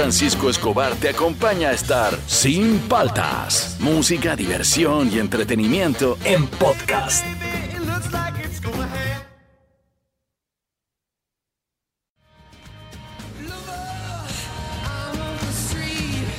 Francisco Escobar te acompaña a estar sin paltas. Música, diversión y entretenimiento en podcast.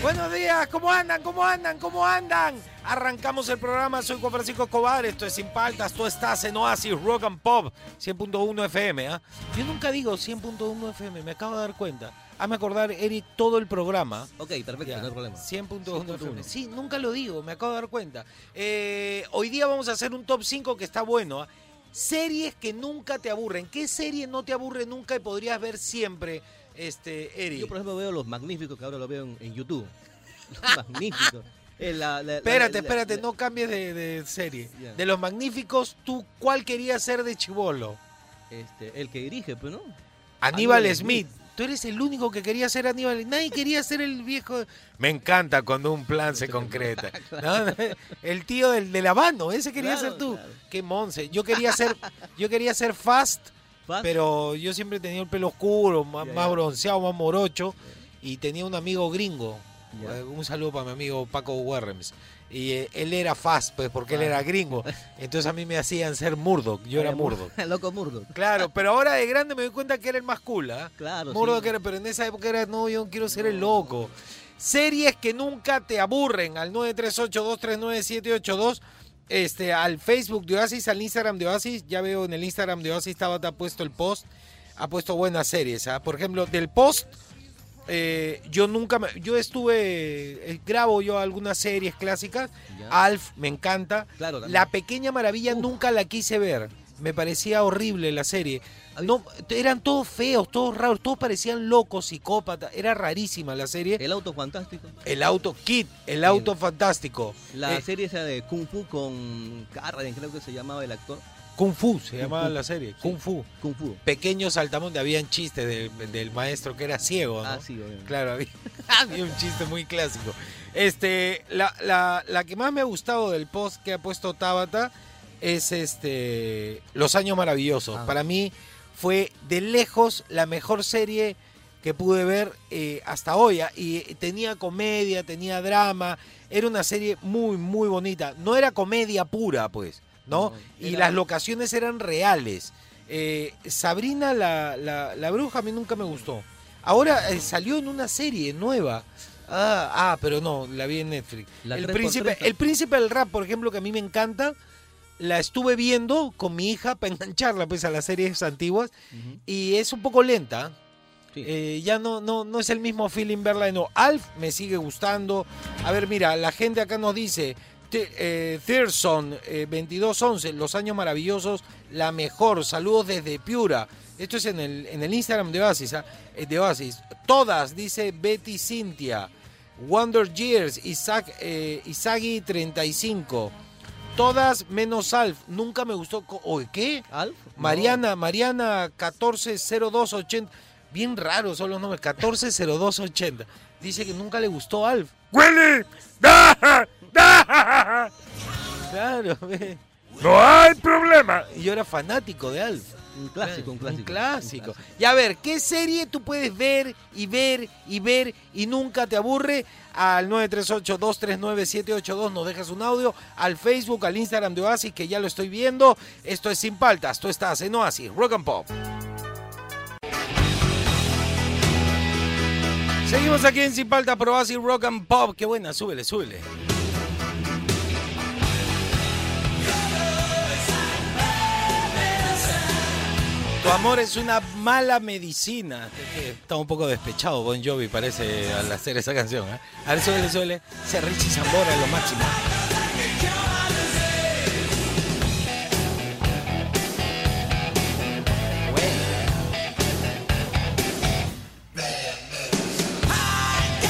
Buenos días, ¿cómo andan? ¿Cómo andan? ¿Cómo andan? Arrancamos el programa, soy Juan Francisco Escobar, esto es Sin Paltas, tú estás en Oasis Rock and Pop 100.1 FM. ¿ah? Yo nunca digo 100.1 FM, me acabo de dar cuenta. Hazme acordar, Eric, todo el programa. Ok, perfecto, Ya, no hay problema. 100.1 FM. Sí, nunca lo digo, me acabo de dar cuenta. Eh, hoy día vamos a hacer un top 5 que está bueno. ¿ah? Series que nunca te aburren. ¿Qué serie no te aburre nunca y podrías ver siempre, este, Eric? Yo, por ejemplo, veo Los Magníficos, que ahora lo veo en, en YouTube. Los Magníficos. La- la- la- Espérate, la- espérate, no cambies de, de serie. De los magníficos, ¿tú cuál querías ser de chivolo? Este, el que dirige, pues, ¿no? Aníbal Aníbal Smith. Tú eres el único que quería ser Aníbal. Nadie quería ser el viejo. Me encanta cuando un plan se concreta. ¿no? El tío del, del habano, ese quería Claro, ser tú. claro. Qué monse. Yo quería ser, yo quería ser fast, Fast. pero yo siempre tenía el pelo oscuro, más, Ya, más bronceado, más morocho. Y tenía un amigo gringo. Un saludo para mi amigo Paco Werrems. Y eh, él era fast, pues, porque él era gringo. Entonces a mí me hacían ser Murdoch. Yo era Murdoch. Loco Murdoch. Claro, pero ahora de grande me doy cuenta que era el más cool, ¿ah? Claro, Murdoch sí. era, pero en esa época era, no, yo no quiero ser el loco. Series que nunca te aburren, al 938-239-782, este, al Facebook de Oasis, al Instagram de Oasis, ya veo en el Instagram de Oasis, estaba ha puesto el post, ha puesto buenas series, ¿ah? Por ejemplo, del post, eh, yo nunca, me- yo estuve, eh, grabo yo algunas series clásicas, Ya. Alf, me encanta, Claro. La Pequeña Maravilla nunca la quise ver. Me parecía horrible la serie. No, eran todos feos, todos raros, todos parecían locos, psicópatas. Era rarísima la serie. El auto fantástico. El auto Kid, el auto fantástico. La Eh, serie esa de Kung Fu con Carradine, creo que se llamaba el actor. Kung Fu se Kung llamaba Fu. la serie. Sí. Kung Fu. Kung Fu. Pequeños saltamontes, habían chistes del, del maestro que era ciego, ¿no? Ah, sí, obviamente. Claro, había, había un chiste muy clásico. Este, la, la, la que más me ha gustado del post que ha puesto Tabata es este Los Años Maravillosos. Ah. Para mí fue de lejos la mejor serie que pude ver eh, hasta hoy. ah, Y tenía comedia, tenía drama. Era una serie muy, muy bonita. No era comedia pura, pues, ¿no? No, y las locaciones eran reales. Eh, Sabrina la, la, la bruja a mí nunca me gustó. Ahora eh, salió en una serie nueva. Ah, ah, pero no, la vi en Netflix. La el, 3x30. príncipe, el príncipe del rap, por ejemplo, que a mí me encanta, la estuve viendo con mi hija para engancharla pues, a las series antiguas y es un poco lenta. Sí. Eh, ya no, no, no es el mismo feeling verla de nuevo. Alf me sigue gustando. A ver, mira, la gente acá nos dice, eh, Thierson, eh, 2211, Los Años Maravillosos, la mejor. Saludos desde Piura. Esto es en el, en el Instagram de Oasis, ¿ah? Eh, de Oasis. Todas, dice Betty Cintia. Wonder Years, Isaac, eh, Isagi 35. Todas menos Alf. Nunca me gustó. Oye, ¿qué? ¿Alf? No. Mariana, Mariana 140280. Bien raros son los nombres. 140280. Dice que nunca le gustó Alf. ¡Willy! ¡Da! ¡Da! Claro, ve. No hay problema. Y yo era fanático de Alf. Un clásico, un clásico. Un clásico. Y a ver, ¿qué serie tú puedes ver y ver y ver y nunca te aburre? Al 938-239-782 nos dejas un audio. Al Facebook, al Instagram de Oasis, que ya lo estoy viendo. Esto es Sin Paltas. Tú estás en Oasis, Rock and Pop. Seguimos aquí en por Oasis, Rock and Pop. Qué buena, súbele, súbele. Tu amor es una mala medicina. Está un poco despechado Bon Jovi, parece, al hacer esa canción. ¿eh? A ver, suele, suele. Ese Richie Zambora lo máximo.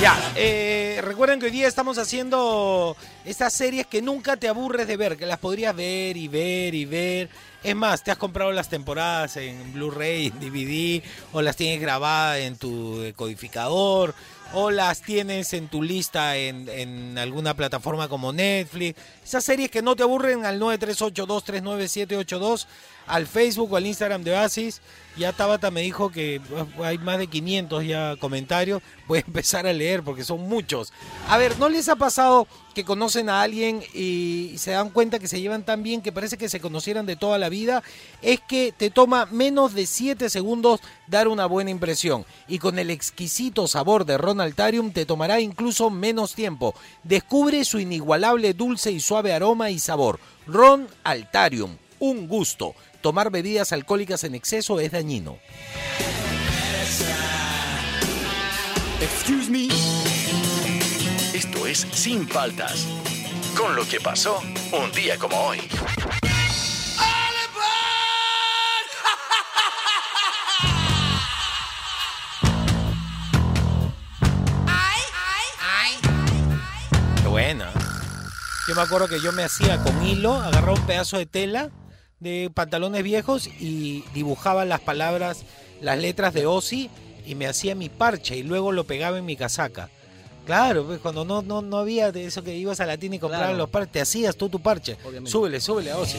Ya, eh, recuerden que hoy día estamos haciendo estas series que nunca te aburres de ver, que las podrías ver y ver y ver. Es más, te has comprado las temporadas en Blu-ray, en DVD, o las tienes grabadas en tu decodificador, o las tienes en tu lista en, en alguna plataforma como Netflix. Esas series que no te aburren al 938239782, al Facebook o al Instagram de Oasis. Ya Tabata me dijo que uh, hay más de 500 ya comentarios. Voy a empezar a leer porque son muchos. A ver, ¿no les ha pasado que conocen a alguien y se dan cuenta que se llevan tan bien que parece que se conocieran de toda la vida? Es que te toma menos de 7 segundos dar una buena impresión. Y con el exquisito sabor de Ron Altarium te tomará incluso menos tiempo. Descubre su inigualable dulce y suave aroma y sabor. Ron Altarium, un gusto. Tomar bebidas alcohólicas en exceso es dañino. Excuse me. Esto es Sin Faltas. Con lo que pasó un día como hoy. Qué buena. Yo me acuerdo que yo me hacía con hilo, agarraba un pedazo de tela de pantalones viejos y dibujaba las palabras, las letras de Ozzy y me hacía mi parche y luego lo pegaba en mi casaca. Claro, pues cuando no, no, no había de eso que ibas a la tienda y compraban Claro. los parches, te hacías tú tu parche. Obviamente. Súbele, súbele a Ozzy.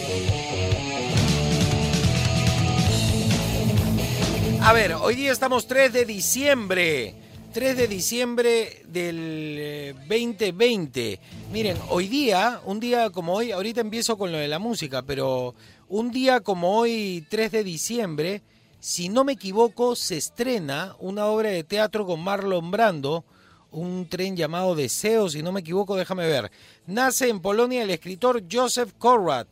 A ver, hoy día estamos 3 de diciembre. 3 de diciembre del eh, 2020. Miren, hoy día, un día como hoy, ahorita empiezo con lo de la música, pero un día como hoy, 3 de diciembre, si no me equivoco, se estrena una obra de teatro con Marlon Brando, un tren llamado Deseo, si no me equivoco, déjame ver. Nace en Polonia el escritor Joseph Conrad.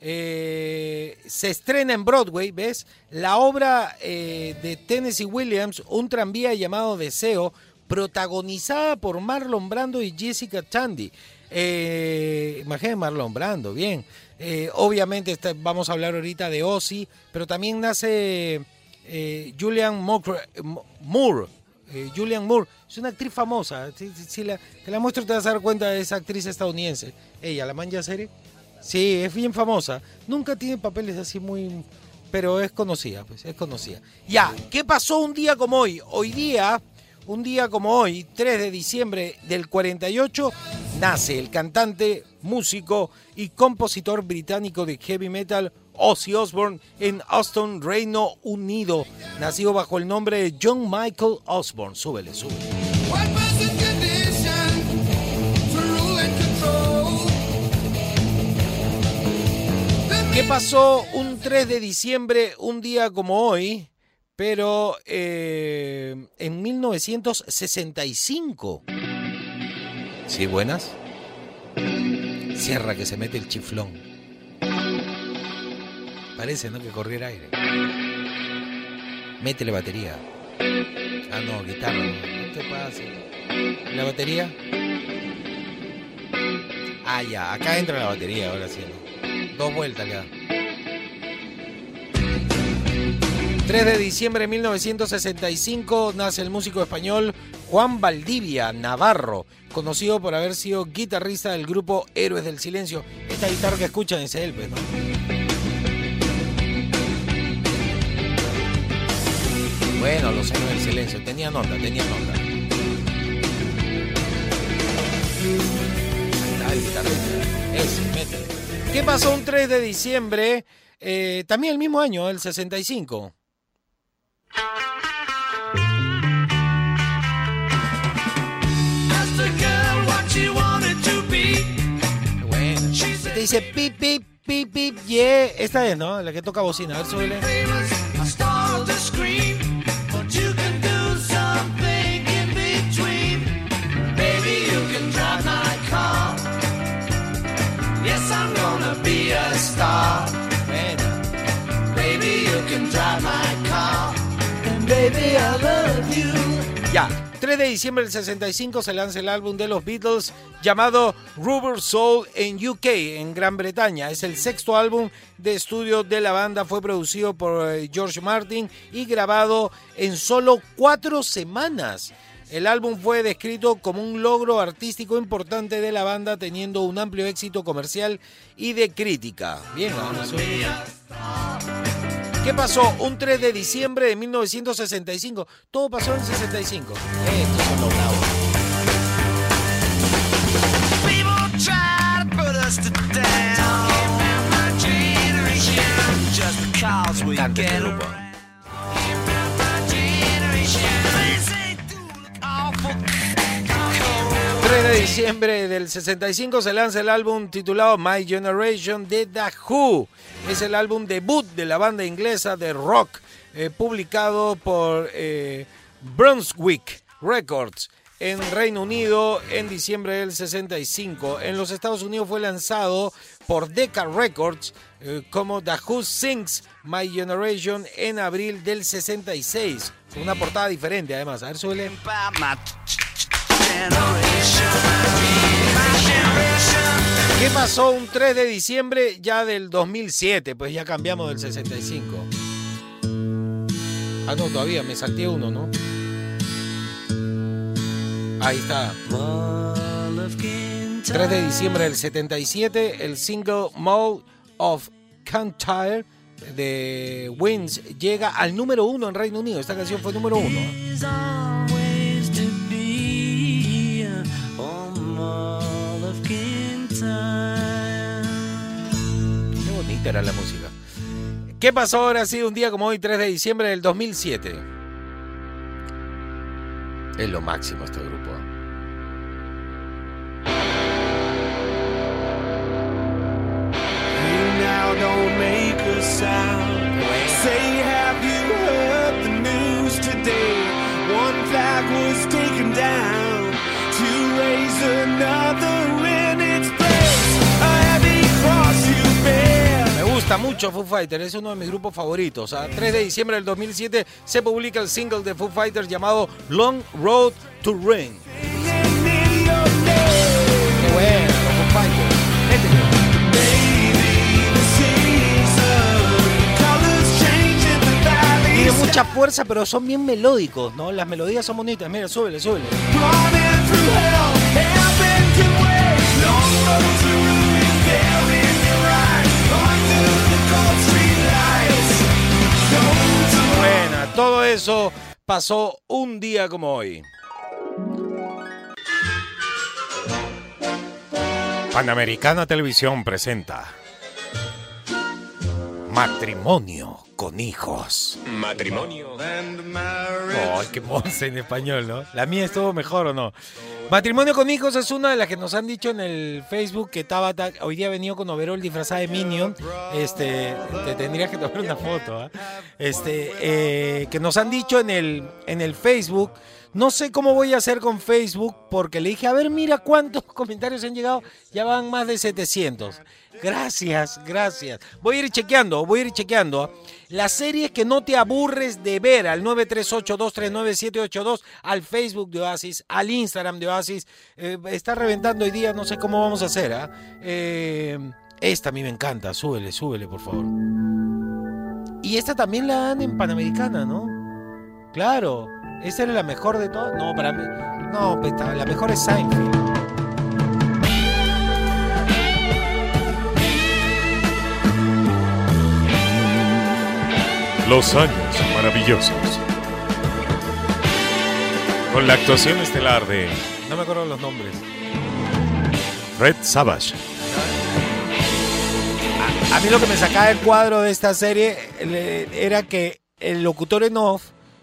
Eh, se estrena en Broadway, ¿ves? La obra eh, de Tennessee Williams, Un tranvía llamado Deseo, protagonizada por Marlon Brando y Jessica Tandy. Eh, Marlon Brando, bien. Eh, obviamente vamos a hablar ahorita de Ozzy, pero también nace eh, Julian Moore. Eh, Julian Moore, es una actriz famosa. Si la, te la muestro te vas a dar cuenta de esa actriz estadounidense. Ella, la manja serie. Sí, es bien famosa. Nunca tiene papeles así muy... Pero es conocida, pues, es conocida. Ya, ¿qué pasó un día como hoy? Hoy día, un día como hoy, 3 de diciembre del 48, nace el cantante, músico y compositor británico de heavy metal Ozzy Osbourne en Austin, Reino Unido, nacido bajo el nombre de John Michael Osbourne. Súbele, súbele. ¿Qué pasó un 3 de diciembre, un día como hoy, pero eh, en 1965? Sí, buenas. Cierra que se mete el chiflón. Parece, ¿no? Que corriera aire. Métele batería. Ah, no, guitarra. No, te pases. ¿La batería? Ah, ya. Acá entra la batería, ahora sí. ¿no? Dos vueltas le 3 de diciembre de 1965 nace el músico español Juan Valdivia Navarro, conocido por haber sido guitarrista del grupo Héroes del Silencio. Esta guitarra que escuchan es él, pues, ¿no? Bueno, los Héroes del Silencio, tenía nota, tenía nota. Ahí está el guitarrista. Ese, métele. ¿Qué pasó un 3 de diciembre? Eh, también el mismo año, el 65. Te dice pip, pip, pip, pip, yeah. Esta es, ¿no? La que toca bocina. A ver, súbele. famous, a star of the screen. But you can do something in between. Baby, you can drive my car. Yes, I'm gonna be a star. Baby, I love you. Ya. 3 de diciembre del 65 se lanza el álbum de los Beatles llamado Rubber Soul en UK, en Gran Bretaña. Es el sexto álbum de estudio de la banda. Fue producido por eh, George Martin y grabado en solo cuatro semanas. El álbum fue descrito como un logro artístico importante de la banda, teniendo un amplio éxito comercial y de crítica. Bien, ¿Qué pasó? Un 3 de diciembre de 1965. Todo pasó en 65. Estos son los bravos. Try to put diciembre del 65 se lanza el álbum titulado My Generation de The Who. Es el álbum debut de la banda inglesa de rock, eh, publicado por eh, Brunswick Records en Reino Unido en diciembre del 65. En los Estados Unidos fue lanzado por Decca Records eh, como The Who Sings My Generation en abril del 66. Con una portada diferente además. A ver, suele. ¿Qué pasó un 3 de diciembre ya del 2007? Pues ya cambiamos del 65. Ah, no, todavía me salté uno, ¿no? Ahí está. 3 de diciembre del 77, el single Mall of Cantyre de Wins llega al número uno en Reino Unido. Esta canción fue número uno. Bonita era la música. ¿Qué pasó ahora sí un día como hoy, 3 de diciembre del 2007? Es lo máximo este grupo. You now don't make a sound. Say, have you mucho Foo Fighters, es uno de mis grupos favoritos. A 3 de diciembre del 2007 se publica el single de Foo Fighters llamado Long Road to Ring. Qué. Tiene mucha fuerza, pero son bien melódicos, ¿no? Las melodías son bonitas. Mira, súbele, súbele. Todo eso pasó un día como hoy. Panamericana Televisión presenta Matrimonio con hijos. Matrimonio. Ay, qué monse en español, ¿no? La mía estuvo mejor o no. Matrimonio con hijos es una de las que nos han dicho en el Facebook que Tabata hoy día ha venido con overol disfrazada de Minion. Este, te tendrías que tomar una foto, ¿ah? Este, eh, que nos han dicho en el, en el Facebook. No sé cómo voy a hacer con Facebook porque le dije, a ver, mira cuántos comentarios han llegado. Ya van más de 700. Gracias, gracias. Voy a ir chequeando, voy a ir chequeando. Las series que no te aburres de ver al 938-239-782, al Facebook de Oasis, al Instagram de Oasis. Eh, está reventando hoy día, no sé cómo vamos a hacer. ¿ah? Eh, esta a mí me encanta, súbele, súbele, por favor. Y esta también la dan en Panamericana, ¿no? Claro, esa era la mejor de todas. No, para mí. No, pues, la mejor es Seinfeld. Los años maravillosos. Con la actuación estelar de No me acuerdo los nombres. Red Savage, A mí lo que me sacaba el cuadro de esta serie era que el locutor en off,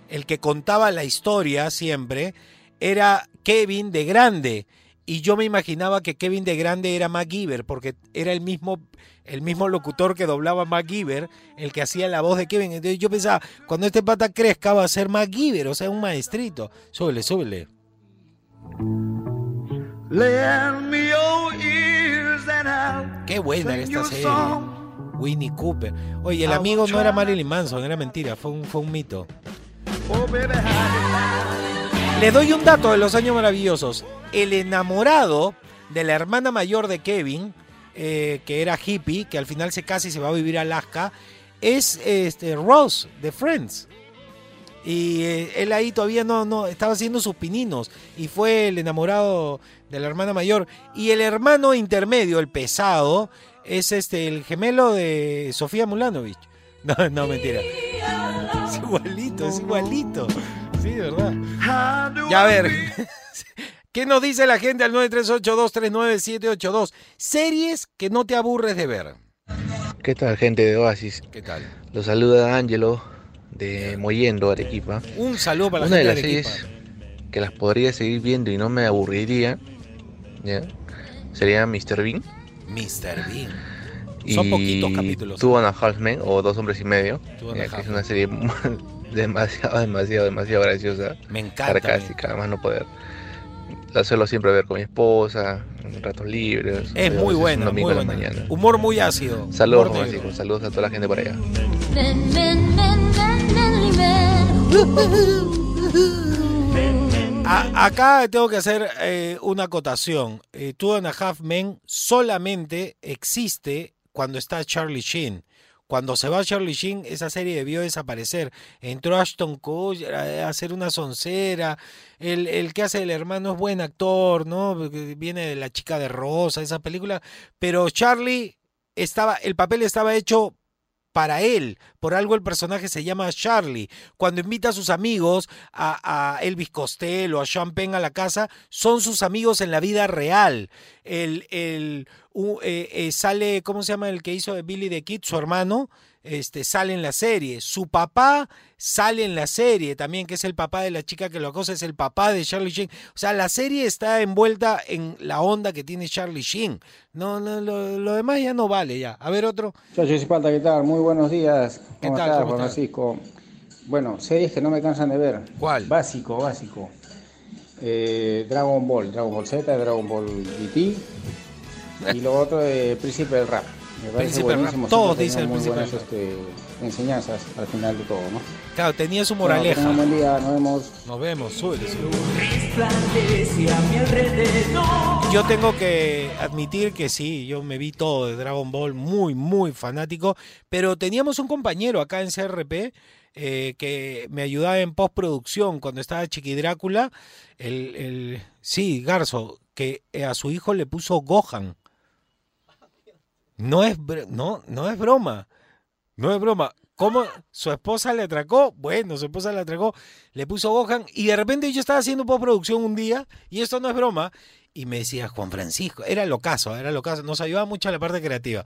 el que contaba la historia siempre, era Kevin de Grande. Y yo me imaginaba que Kevin de Grande era MacGyver, porque era el mismo, el mismo locutor que doblaba MacGyver, el que hacía la voz de Kevin. Entonces yo pensaba, cuando este pata crezca va a ser MacGyver, o sea, un maestrito. Súbele, súbele. Qué buena sing esta serie. Winnie Cooper. Oye, el amigo no era Marilyn Manson, era mentira, fue un, fue un mito. Oh, baby, how Le doy un dato de los años maravillosos. El enamorado de la hermana mayor de Kevin, eh, que era hippie, que al final se casa y se va a vivir a Alaska, es este, Ross de Friends. Y eh, él ahí todavía no, no estaba haciendo sus pininos y fue el enamorado de la hermana mayor. Y el hermano intermedio, el pesado, es este el gemelo de Sofía Mulanovich. No, no, mentira. Es igualito, es igualito. Sí, de verdad. Ya a ver. ¿Qué nos dice la gente al 938239782? Series que no te aburres de ver. ¿Qué tal gente de Oasis? ¿Qué tal? Los saluda Ángelo de Moyendo, Arequipa. Un saludo para la Una de gente las de series Arequipa. que las podría seguir viendo y no me aburriría ¿ya? sería Mr. Bean. Mr. Bean. Y Son poquitos capítulos. Two and a Half Men o Dos Hombres y Medio. Ya, que es una serie demasiado, demasiado, demasiado graciosa. Me encanta. Sarcástica, además no poder. La suelo siempre ver con mi esposa, en ratos libres. Es muy domingo muy la buena. mañana. Humor muy ácido. Saludos. Francisco, saludos a toda la gente por allá. A- acá tengo que hacer eh, una acotación. Eh, Two and a Half Men solamente existe cuando está Charlie Sheen. Cuando se va Charlie Sheen, esa serie debió desaparecer. Entró Ashton Kutcher a hacer una soncera. El, el que hace el hermano es buen actor, ¿no? Viene de La chica de Rosa, esa película. Pero Charlie estaba, el papel estaba hecho para él. Por algo el personaje se llama Charlie. Cuando invita a sus amigos, a, a Elvis Costello, a Sean Penn a la casa, son sus amigos en la vida real. El, el, u- eh, sale, ¿cómo se llama el que hizo Billy the Kid? Su hermano. Este, sale en la serie. Su papá sale en la serie también, que es el papá de la chica que lo acosa, es el papá de Charlie Sheen. O sea, la serie está envuelta en la onda que tiene Charlie Sheen. No, no, lo, demás ya no vale ya. A ver otro. ¿qué tal? Muy buenos días. ¿Qué ¿Cómo tal? estás, ¿Cómo Juan estás? Francisco? Bueno, series que no me cansan de ver. ¿Cuál? Básico, básico. Eh, Dragon Ball, Dragon Ball Z, Dragon Ball GT. Y lo otro de Príncipe del Rap. Me parece buenísimo. Todos dicen muy Príncipe buenas este, enseñanzas al final de todo, ¿no? Claro, tenía su Bueno, moraleja. tengan buen día, nos vemos. Nos vemos, súbele, Yo tengo que admitir que sí, yo me vi todo de Dragon Ball, muy, muy fanático, pero teníamos un compañero acá en CRP eh, que me ayudaba en postproducción cuando estaba Chiqui Drácula, el, el- sí, Garzo, que eh, a su hijo le puso Gohan. No es, no, no es broma. No es broma. ¿Cómo su esposa le atracó? Bueno, su esposa le atracó, le puso Gohan y de repente yo estaba haciendo postproducción un día y esto no es broma y me decía Juan Francisco, era lo caso, era lo caso, nos ayudaba mucho la parte creativa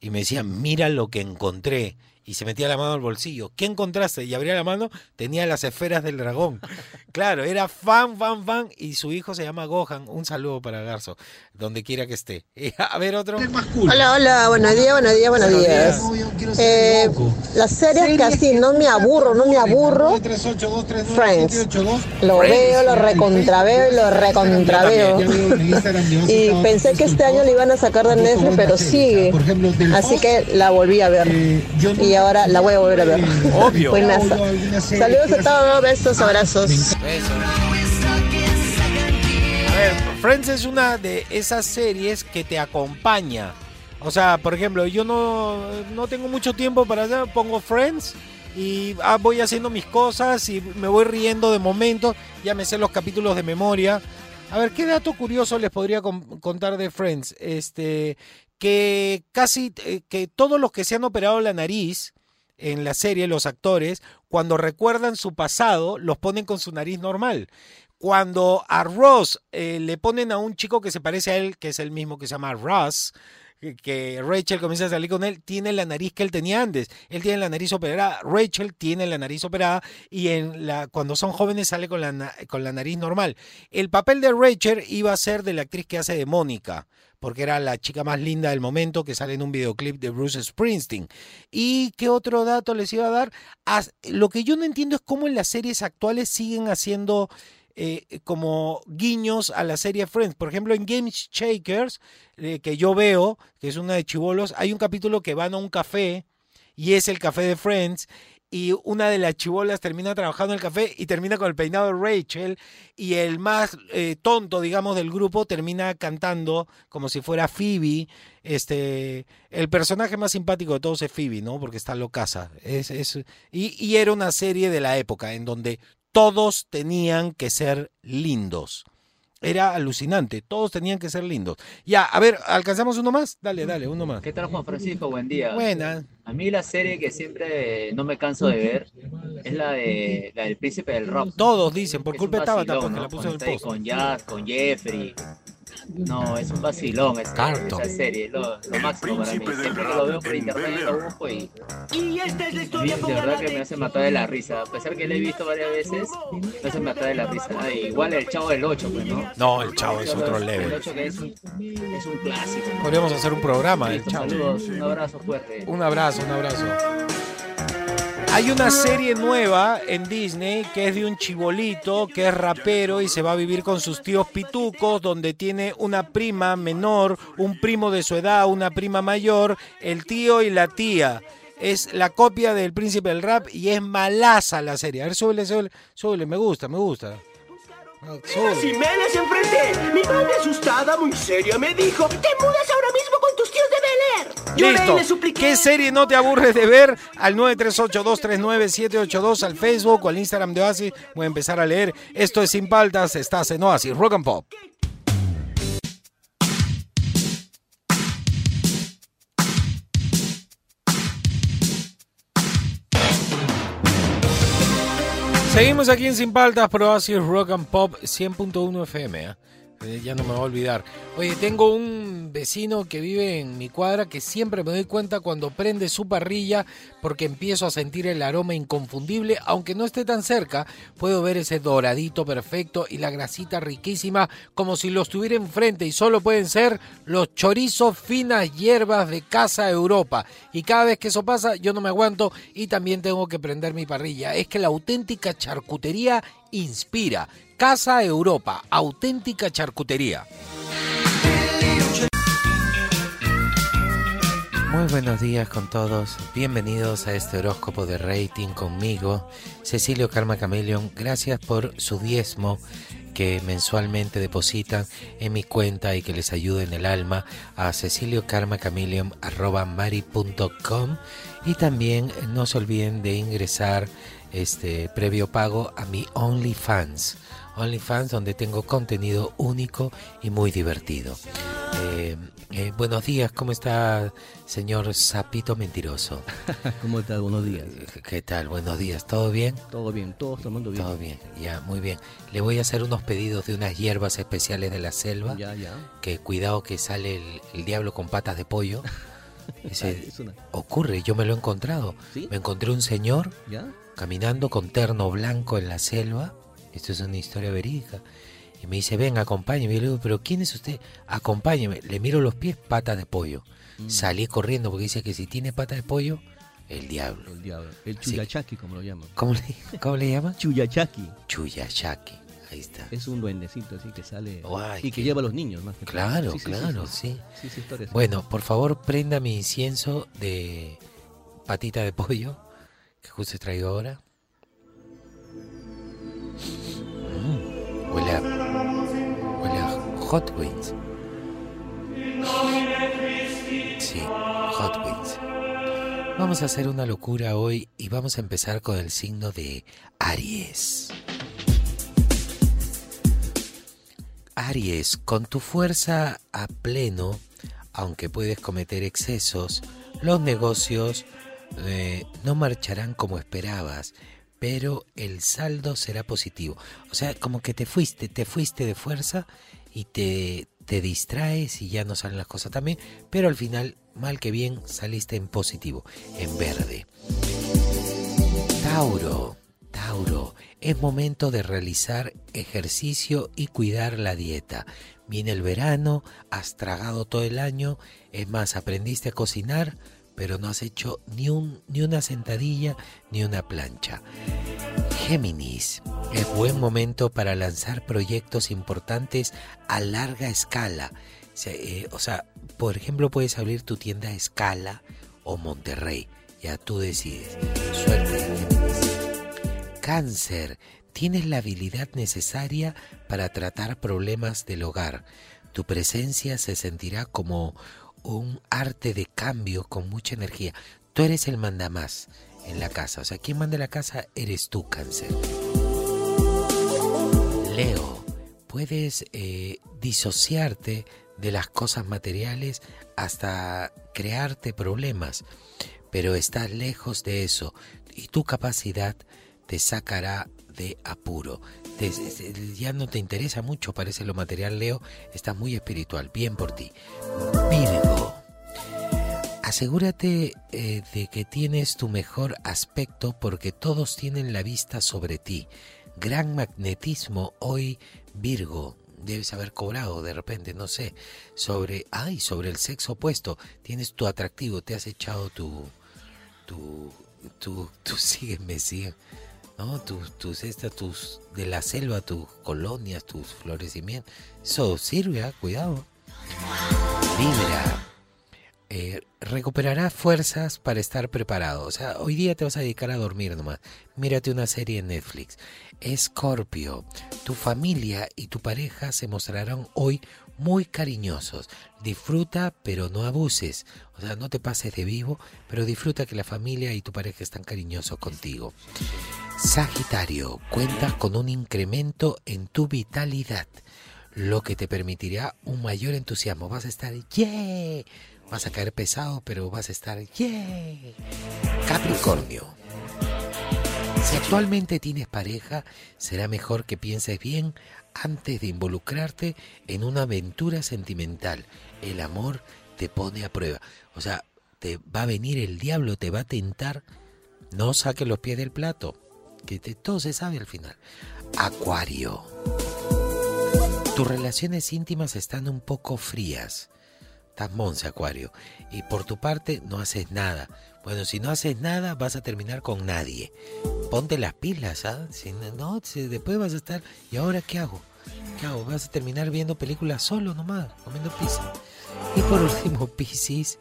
y me decía, mira lo que encontré y se metía la mano al bolsillo. ¿Qué encontraste? Y abría la mano, tenía las esferas del dragón. Claro, era fan, fan, fan y su hijo se llama Gohan. Un saludo para Garzo, donde quiera que esté. A ver otro. Hola, hola, buenos días, buenos días, buenos días. Eh, las series que así no me aburro, no me aburro. Friends. Lo veo, lo recontraveo y lo recontraveo. Y pensé que este año le iban a sacar de Netflix, pero sigue. Así que la volví a ver. Y ahora la voy a volver a ver. Obvio. Buenaza. Saludos a todos, besos, abrazos. A ver, Friends es una de esas series que te acompaña. O sea, por ejemplo, yo no, no tengo mucho tiempo para hacer, pongo Friends y ah, voy haciendo mis cosas y me voy riendo de momento, ya me sé los capítulos de memoria. A ver, ¿qué dato curioso les podría con- contar de Friends? Este, que casi, eh, que todos los que se han operado la nariz en la serie, los actores, cuando recuerdan su pasado, los ponen con su nariz normal. Cuando a Ross eh, le ponen a un chico que se parece a él, que es el mismo que se llama Ross, que- que Rachel comienza a salir con él, tiene la nariz que él tenía antes. Él tiene la nariz operada, Rachel tiene la nariz operada y en la, cuando son jóvenes sale con la, con la nariz normal. El papel de Rachel iba a ser de la actriz que hace de Mónica, porque era la chica más linda del momento que sale en un videoclip de Bruce Springsteen. ¿Y qué otro dato les iba a dar? Lo que yo no entiendo es cómo en las series actuales siguen haciendo eh, como guiños a la serie Friends. Por ejemplo, en Game Shakers, eh, que yo veo, que es una de chivolos, hay un capítulo que van a un café y es el café de Friends. Y una de las chivolas termina trabajando en el café y termina con el peinado de Rachel. Y el más eh, tonto, digamos, del grupo termina cantando como si fuera Phoebe. Este, el personaje más simpático de todos es Phoebe, ¿no? Porque está locasa. Es, es, y, y era una serie de la época en donde todos tenían que ser lindos. Era alucinante, todos tenían que ser lindos. Ya, a ver, ¿alcanzamos uno más? Dale, dale, uno más. ¿Qué tal Juan Francisco? Buen día. Buena. A mí la serie que siempre no me canso de ver es la de la del príncipe del rock. Todos dicen, por Es culpa de Tabata, ¿no? la puse en el post. Con Jazz, con Jeffrey. No, es un vacilón esa, esa serie, lo, lo máximo para mí. Siempre que lo veo por internet lo busco y, Y esta es la historia de verdad que me hace matar de la risa. A pesar que la he visto varias veces, me hace matar de la risa. Y Igual el Chavo del 8, pues, ¿no? No, el Chavo es otro El level. 8 que es un, es un clásico. ¿no? Podríamos hacer un programa del Chavo. Saludos, un abrazo fuerte. Un abrazo, un abrazo. Hay una serie nueva en Disney que es de un chibolito que es rapero y se va a vivir con sus tíos pitucos, donde tiene una prima menor, un primo de su edad, una prima mayor, el tío y la tía. Es la copia del príncipe del rap y es malaza la serie. A ver, súbele, súbele, súbele, me gusta, me gusta. Jiménez enfrente. Mi madre asustada, muy seria, me dijo, te mudas ahora mismo con tus tíos de Bel Air. Lloré y le Listo. supliqué. ¿Qué serie no te aburres de ver? Al 938-239-782 al Facebook o al Instagram de Oasis. Voy a empezar a leer. Esto es Sin Paltas. Estás en Oasis. Rock and Pop. Seguimos aquí en Sin Paltas, Oasis Rock and Pop 100.1 FM. ¿eh? Eh, Ya no me voy a olvidar. Oye, tengo un vecino que vive en mi cuadra que siempre me doy cuenta cuando prende su parrilla porque empiezo a sentir el aroma inconfundible. Aunque no esté tan cerca, puedo ver ese doradito perfecto y la grasita riquísima como si lo estuviera enfrente y solo pueden ser los chorizos finas hierbas de Casa Europa. Y cada vez que eso pasa, yo no me aguanto y también tengo que prender mi parrilla. Es que la auténtica charcutería inspira. Casa Europa, auténtica charcutería. Muy buenos días con todos. Bienvenidos a este horóscopo de rating conmigo, Cecilio Karma Camelion. Gracias por su diezmo que mensualmente depositan en mi cuenta y que les ayude en el alma a ceciliokarmacamelion.com y también no se olviden de ingresar este previo pago a mi OnlyFans. OnlyFans donde tengo contenido único y muy divertido. Eh, eh, buenos días, ¿cómo está señor Sapito Mentiroso? ¿Cómo estás? Buenos días. ¿Qué tal? Buenos días, ¿todo bien? Todo bien, todos tomando bien. Todo bien, ya, muy bien. Le voy a hacer unos pedidos de unas hierbas especiales de la selva. Ya, ya. Que cuidado que sale el, el diablo con patas de pollo. Ese ocurre, yo me lo he encontrado. ¿Sí? Me encontré un señor ¿Ya? caminando con terno blanco en la selva. Esto es una historia verídica. Y me dice, ven, acompáñeme. Y le digo, pero ¿quién es usted? Acompáñeme. Le miro los pies, patas de pollo. Mm. Salí corriendo porque dice que si tiene patas de pollo, el diablo. El diablo. El chuyachaki, como lo llaman. ¿Cómo le, cómo le llama? Chuyachaki. Chuyachaki. Ahí está. Es un duendecito así que sale y que lleva a los niños más que. Claro, Sí, sí, sí, claro, sí. historia. Bueno, por favor, prenda mi incienso de patita de pollo que justo traigo ahora. Huele a, Hot Wings. Sí, Hot Wings. Vamos a hacer una locura hoy y vamos a empezar con el signo de Aries. Aries, con tu fuerza a pleno, aunque puedes cometer excesos, los negocios eh, no marcharán como esperabas, pero el saldo será positivo. O sea, como que te fuiste, te fuiste de fuerza y te, te distraes y ya no salen las cosas también, pero al final, mal que bien, saliste en positivo, en verde. Tauro, Tauro, es momento de realizar ejercicio y cuidar la dieta. Viene el verano, has tragado todo el año, es más, aprendiste a cocinar, pero no has hecho ni, un, ni una sentadilla ni una plancha. Géminis, es buen momento para lanzar proyectos importantes a larga escala. Eh, o sea, por ejemplo, puedes abrir tu tienda a escala o Monterrey. Ya tú decides. Suerte. Cáncer, tienes la habilidad necesaria para tratar problemas del hogar. Tu presencia se sentirá como un arte de cambio con mucha energía. Tú eres el mandamás en la casa. O sea, quien manda la casa eres tú, cáncer. Leo, puedes eh, disociarte de las cosas materiales hasta crearte problemas, pero estás lejos de eso y tu capacidad te sacará de apuro. Te- ya no te interesa mucho, parece lo material, Leo, estás muy espiritual, bien por ti. Virgo. Asegúrate eh, de que tienes tu mejor aspecto porque todos tienen la vista sobre ti. Gran magnetismo hoy, Virgo. Debes haber cobrado de repente, no sé, sobre, ay, sobre el sexo opuesto. Tienes tu atractivo, te has echado tu, tu, tu, tu sígueme, sígueme, ¿no? Tus, tus, esta, tus, de la selva, tus colonias, tus florecimientos. Eso sirve, ah, cuidado. Libra eh, recuperarás fuerzas para estar preparado. O sea, hoy día te vas a dedicar a dormir nomás. Mírate una serie en Netflix. Escorpio, tu familia y tu pareja se mostrarán hoy muy cariñosos. Disfruta, pero no abuses. O sea, no te pases de vivo, pero disfruta que la familia y tu pareja están cariñosos contigo. Sagitario, cuentas con un incremento en tu vitalidad, lo que te permitirá un mayor entusiasmo. Vas a estar, ¡yeah! Vas a caer pesado, pero vas a estar, ¡yeah! Capricornio. Si actualmente tienes pareja, será mejor que pienses bien antes de involucrarte en una aventura sentimental. El amor te pone a prueba. O sea, te va a venir el diablo, te va a tentar. No saques los pies del plato, que todo se sabe al final. Acuario. Tus relaciones íntimas están un poco frías. Estás monse, Acuario. Y por tu parte no haces nada. Bueno, si no haces nada, vas a terminar con nadie. Ponte las pilas, ¿ah? Si no, no, si después vas a estar. ¿Y ahora qué hago? ¿Qué hago? Vas a terminar viendo películas solo nomás, comiendo pizza. Y por último, Piscis,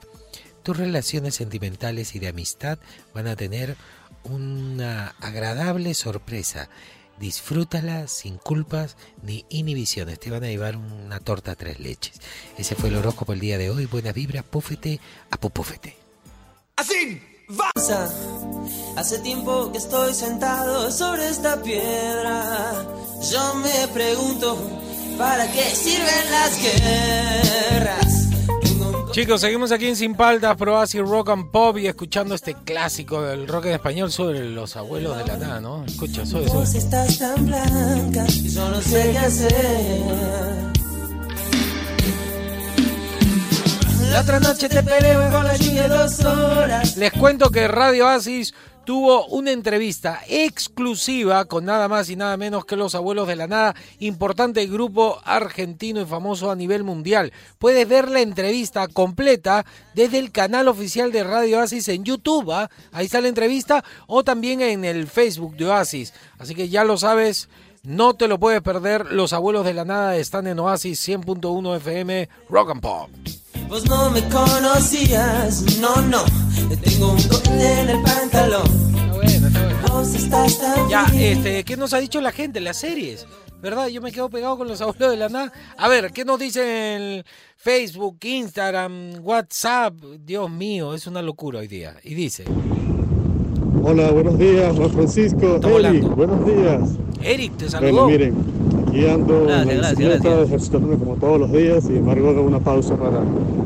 tus relaciones sentimentales y de amistad van a tener una agradable sorpresa. Disfrútala sin culpas ni inhibiciones. Te van a llevar una torta a tres leches. Ese fue el horóscopo el día de hoy. Buenas vibras, púfete a pupúfete. Así va. Hace tiempo que estoy sentado sobre esta piedra. Yo me pregunto, ¿para qué sirven las guerras? Chicos, seguimos aquí en Sin Paltas, Pro Así Rock and Pop y escuchando este clásico del rock en español sobre los abuelos de la nada, ¿no? Escucha, Vos sube. estás tan blanca y yo no sé qué hacer. La otra noche te peleé con la lluvia dos horas. Les cuento que Radio Asis tuvo una entrevista exclusiva con nada más y nada menos que los abuelos de la nada, importante grupo argentino y famoso a nivel mundial. Puedes ver la entrevista completa desde el canal oficial de Radio Oasis en YouTube, ¿ah? ahí está la entrevista, o también en el Facebook de Oasis. Así que ya lo sabes, no te lo puedes perder. Los abuelos de la nada están en Oasis 100.1 FM Rock and Pop. Vos no me conocías, no, no. Tengo un gol en el pantalón. Vos estás tan Ya, este, ¿qué nos ha dicho la gente? Las series, ¿verdad? Yo me quedo pegado con los abuelos de la nada. A ver, ¿qué nos dicen en Facebook, Instagram, WhatsApp? Dios mío, es una locura hoy día. Y dice, Hola, buenos días, Juan Francisco. Eric, buenos días. Eric, te Bueno, saludó. miren, aquí ando en Gracias, la gracias, bicicleta, gracias. ejercitándome como todos los días, sin embargo hago una pausa para...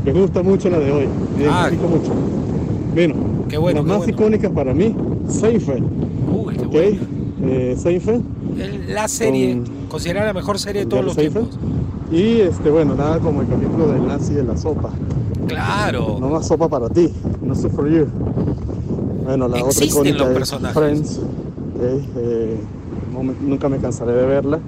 Me gusta mucho la de hoy, me Ah. identifico mucho. Bueno, Qué bueno, qué más bueno. icónicas para mí, Seinfeld, Uy, qué ¿ok? bueno. Eh, Seinfeld, El- La serie, Con- considerada la mejor serie de todos los Jerry tiempos. y este, bueno, nada como el capítulo del nazi de la sopa. Claro. No más sopa para ti, no soup for you. Bueno, la otra Existen icónica los es personajes. Friends. eh, no me- nunca me cansaré de verla.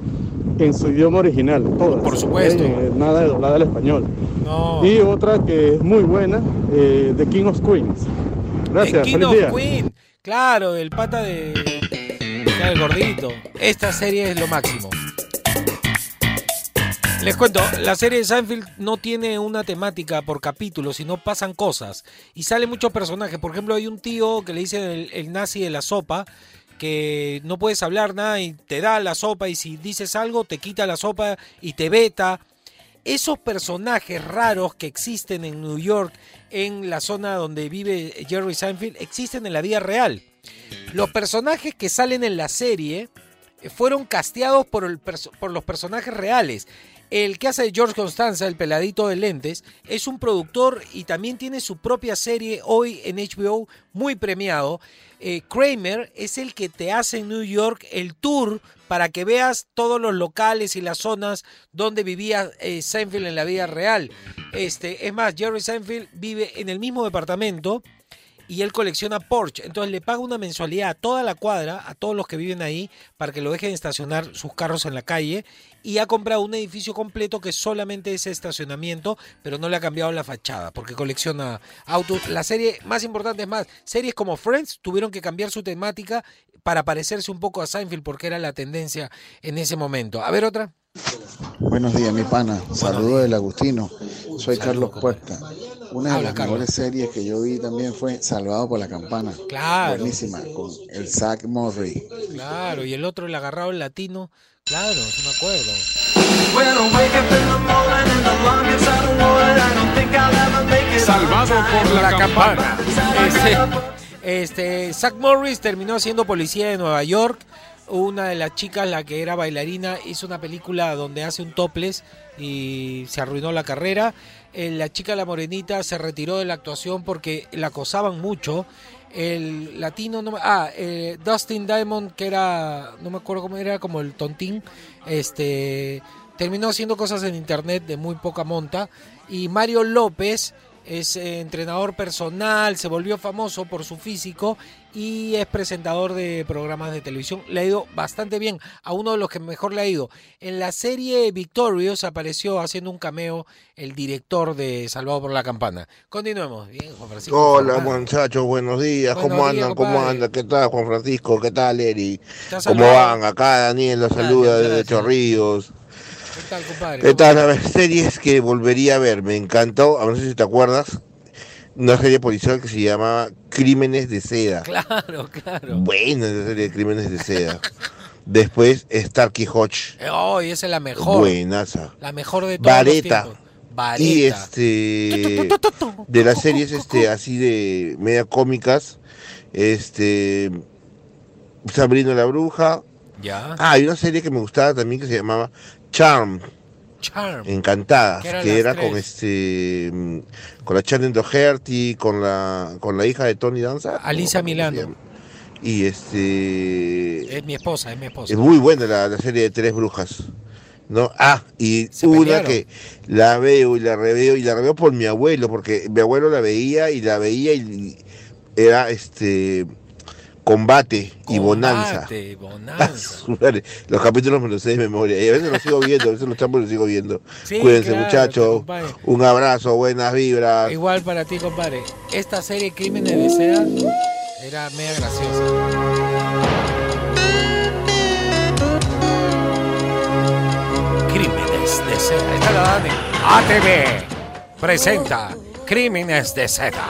En su idioma original, todas. Por supuesto. eh, nada de doblada al español. No. Y otra que es muy buena, eh, The King of Queens. Gracias, The King of día. Queen. Claro, el pata de. Claro, el gordito. Esta serie es lo máximo. Les cuento, la serie de Seinfeld no tiene una temática por capítulo, sino pasan cosas. Y salen muchos personajes. Por ejemplo, hay un tío que le dicen el, el nazi de la sopa, que no puedes hablar nada y te da la sopa y si dices algo te quita la sopa y te veta. Esos personajes raros que existen en New York, en la zona donde vive Jerry Seinfeld, existen en la vida real. Los personajes que salen en la serie fueron casteados por, el por los personajes reales. El que hace George Constanza, el peladito de lentes, es un productor y también tiene su propia serie hoy en HBO muy premiado. Eh, Kramer es el que te hace en New York el tour para que veas todos los locales y las zonas donde vivía eh, Seinfeld en la vida real. Este, es más, Jerry Seinfeld vive en el mismo departamento y él colecciona Porsche. Entonces le paga una mensualidad a toda la cuadra, a todos los que viven ahí, para que lo dejen estacionar sus carros en la calle. Y ha comprado un edificio completo que solamente es estacionamiento, pero no le ha cambiado la fachada, porque colecciona autos. La serie más importante es más, series como Friends tuvieron que cambiar su temática para parecerse un poco a Seinfeld, porque era la tendencia en ese momento. A ver otra. Buenos días, mi pana. Saludos del Agustino. Soy Carlos Puerta. Una de Habla, las Carlos. mejores series que yo vi también fue Salvado por la Campana. Claro. Buenísima, con el Zach Murray. Claro, y el otro, el agarrado el latino. Claro, sí me acuerdo. Salvado por la campana. Este, este, Zach Morris terminó siendo policía de Nueva York. Una de las chicas, la que era bailarina, hizo una película donde hace un topless y se arruinó la carrera. Eh, la chica, la morenita, se retiró de la actuación porque la acosaban mucho. El latino, no ah, eh, Dustin Diamond, que era, no me acuerdo cómo era, como el tontín, este, terminó haciendo cosas en internet de muy poca monta. Y Mario López es eh, entrenador personal, se volvió famoso por su físico y es presentador de programas de televisión. Le ha ido bastante bien, a uno de los que mejor le ha ido. En la serie Victorious apareció haciendo un cameo el director de Salvado por la Campana. Continuemos. Bien, Juan Francisco. Hola muchachos, buenos días, Buenos ¿cómo días, andan? ¿Cómo andan? ¿Qué tal Juan Francisco? ¿Qué tal Eri? ¿Estás ¿Cómo van? Acá Daniel los saluda desde gracias. Chorrillos. ¿Qué tal, compadre? ¿Qué tal? Ver, series que volvería a ver, me encantó, a no sé si te acuerdas, una serie policial que se llamaba Crímenes de Seda. Claro, claro. Buena esa serie de Crímenes de Seda. Después Starkey Hodge, Oh, y esa es la mejor. buenaza. La mejor de todos Vareta. los. Vareta. Y este de las series este así de media cómicas, este Sabrina la bruja. Ya. Ah, hay una serie que me gustaba también que se llamaba Charm, Charm. Encantada, Que era con este mm, con la Shannon Doherty, con la con la hija de Tony Danza. Alisa Milano. Y este Es mi esposa, es mi esposa. es muy buena la, la serie de Tres Brujas. ¿no? Ah, y Se una pelearon. que la veo y la reveo y la reveo por mi abuelo, porque mi abuelo la veía y la veía y era este combate y bonanza. Combate, bonanza. Los capítulos me los sé de memoria. Y a veces los sigo viendo, a veces los chamos los sigo viendo. Sí, Cuídense, claro, muchachos. Un abrazo, buenas vibras. Igual para ti, compadre. Esta serie Crímenes de Seda era media graciosa. Crímenes de Seda. Esta la dan ATV. Presenta Crímenes de Seda.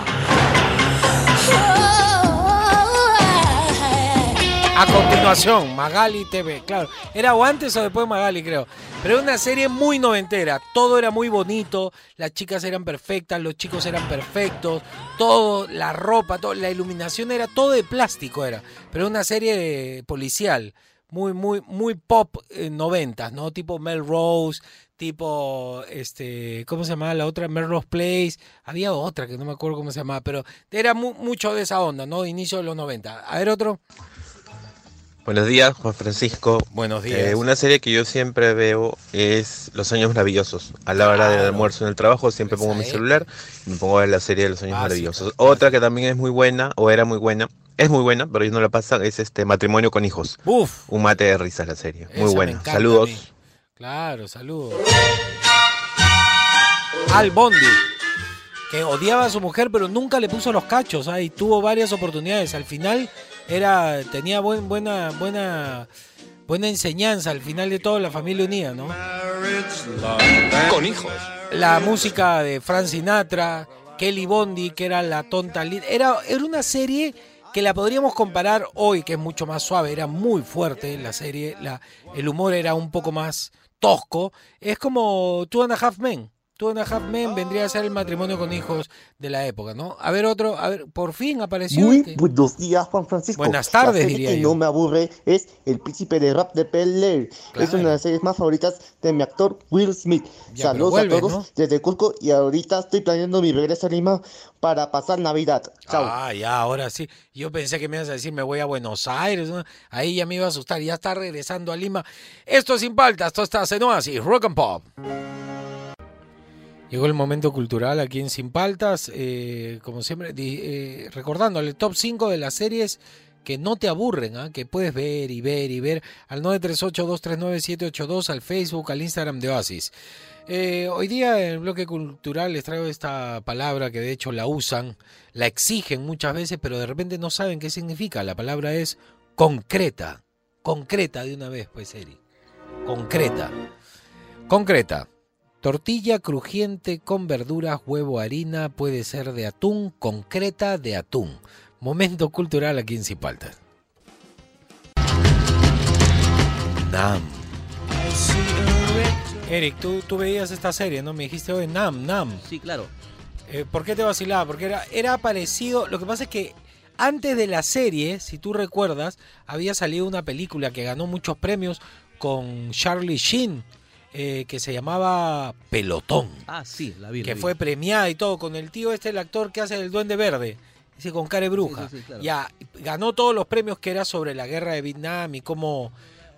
A continuación, Magali TV, claro. Era o antes o después de Magali, creo. Pero era una serie muy noventera. Todo era muy bonito. Las chicas eran perfectas, los chicos eran perfectos. Todo, la ropa, todo, la iluminación era todo de plástico, era. Pero una serie policial. Muy, muy, muy pop en noventas, ¿no? Tipo Melrose, tipo, este, ¿cómo se llamaba la otra? Melrose Place. Había otra que no me acuerdo cómo se llamaba, pero era mu- mucho de esa onda, ¿no? Inicio de los 90. A ver otro. Buenos días, Juan Francisco. Buenos días. Eh, una serie que yo siempre veo es Los Años Maravillosos. A la hora del almuerzo en el trabajo siempre pongo mi celular y me pongo a ver la serie de Los Años Básica, Maravillosos. Otra que también es muy buena, o era muy buena, es muy buena, pero yo no la pasa, es este Matrimonio con Hijos. Uf. Un mate de risas la serie. Esa Muy buena. Saludos. Claro, saludos. Al Bondi, que odiaba a su mujer, pero nunca le puso los cachos, ¿ah? y tuvo varias oportunidades. Al final era, tenía buen, buena, buena, buena enseñanza. Al final de todo, la familia unida, ¿no? Con hijos. La música de Frank Sinatra, Kelly Bondi, que era la tonta. Era, era una serie que la podríamos comparar hoy, que es mucho más suave, era muy fuerte la serie, la, el humor era un poco más tosco. Es como Two and a Half Men. Two and a Half Men vendría a ser el matrimonio con hijos de la época, ¿no? A ver, otro, a ver, por fin apareció. Muy este. buenos días, Juan Francisco. Buenas tardes, La serie diría que yo. no me aburre es El Príncipe de Rap de Bel Air. Es Claro. una de las series más favoritas de mi actor Will Smith. Ya, Saludos vuelve, a todos ¿no? desde Cusco y ahorita estoy planeando mi regreso a Lima para pasar Navidad. Chao. Ah, ya, ahora sí. Yo pensé que me ibas a decir, me voy a Buenos Aires. ¿no? Ahí ya me iba a asustar. Ya está regresando a Lima. Esto es Sin Paltas, esto está en Oasis, Rock and Pop. Llegó el momento cultural aquí en Sin Paltas. eh, como siempre, eh, recordando el top 5 de las series que no te aburren, ¿ah? que puedes ver y ver y ver al 938-239-782, al Facebook, al Instagram de Oasis. Eh, hoy día en el bloque cultural les traigo esta palabra que de hecho la usan, la exigen muchas veces, pero de repente no saben qué significa. La palabra es concreta. Concreta de una vez, pues, Eri. Concreta. Concreta. Tortilla crujiente con verduras, huevo, harina, puede ser de atún, concreta de atún. Momento cultural aquí en Cipaltas. Nam. Eric, tú, tú veías esta serie, ¿no? Me dijiste hoy Nam, Nam. Sí, claro. Eh, ¿Por qué te vacilaba? Porque era, era parecido. Lo que pasa es que antes de la serie, si tú recuerdas, había salido una película que ganó muchos premios con Charlie Sheen, eh, que se llamaba Pelotón. Ah, sí, la vi. la que vi. fue premiada y todo, con el tío este, el actor que hace el Duende Verde, ese con cara de bruja. Sí, sí, sí, claro. Ya, ganó todos los premios que era sobre la guerra de Vietnam y cómo,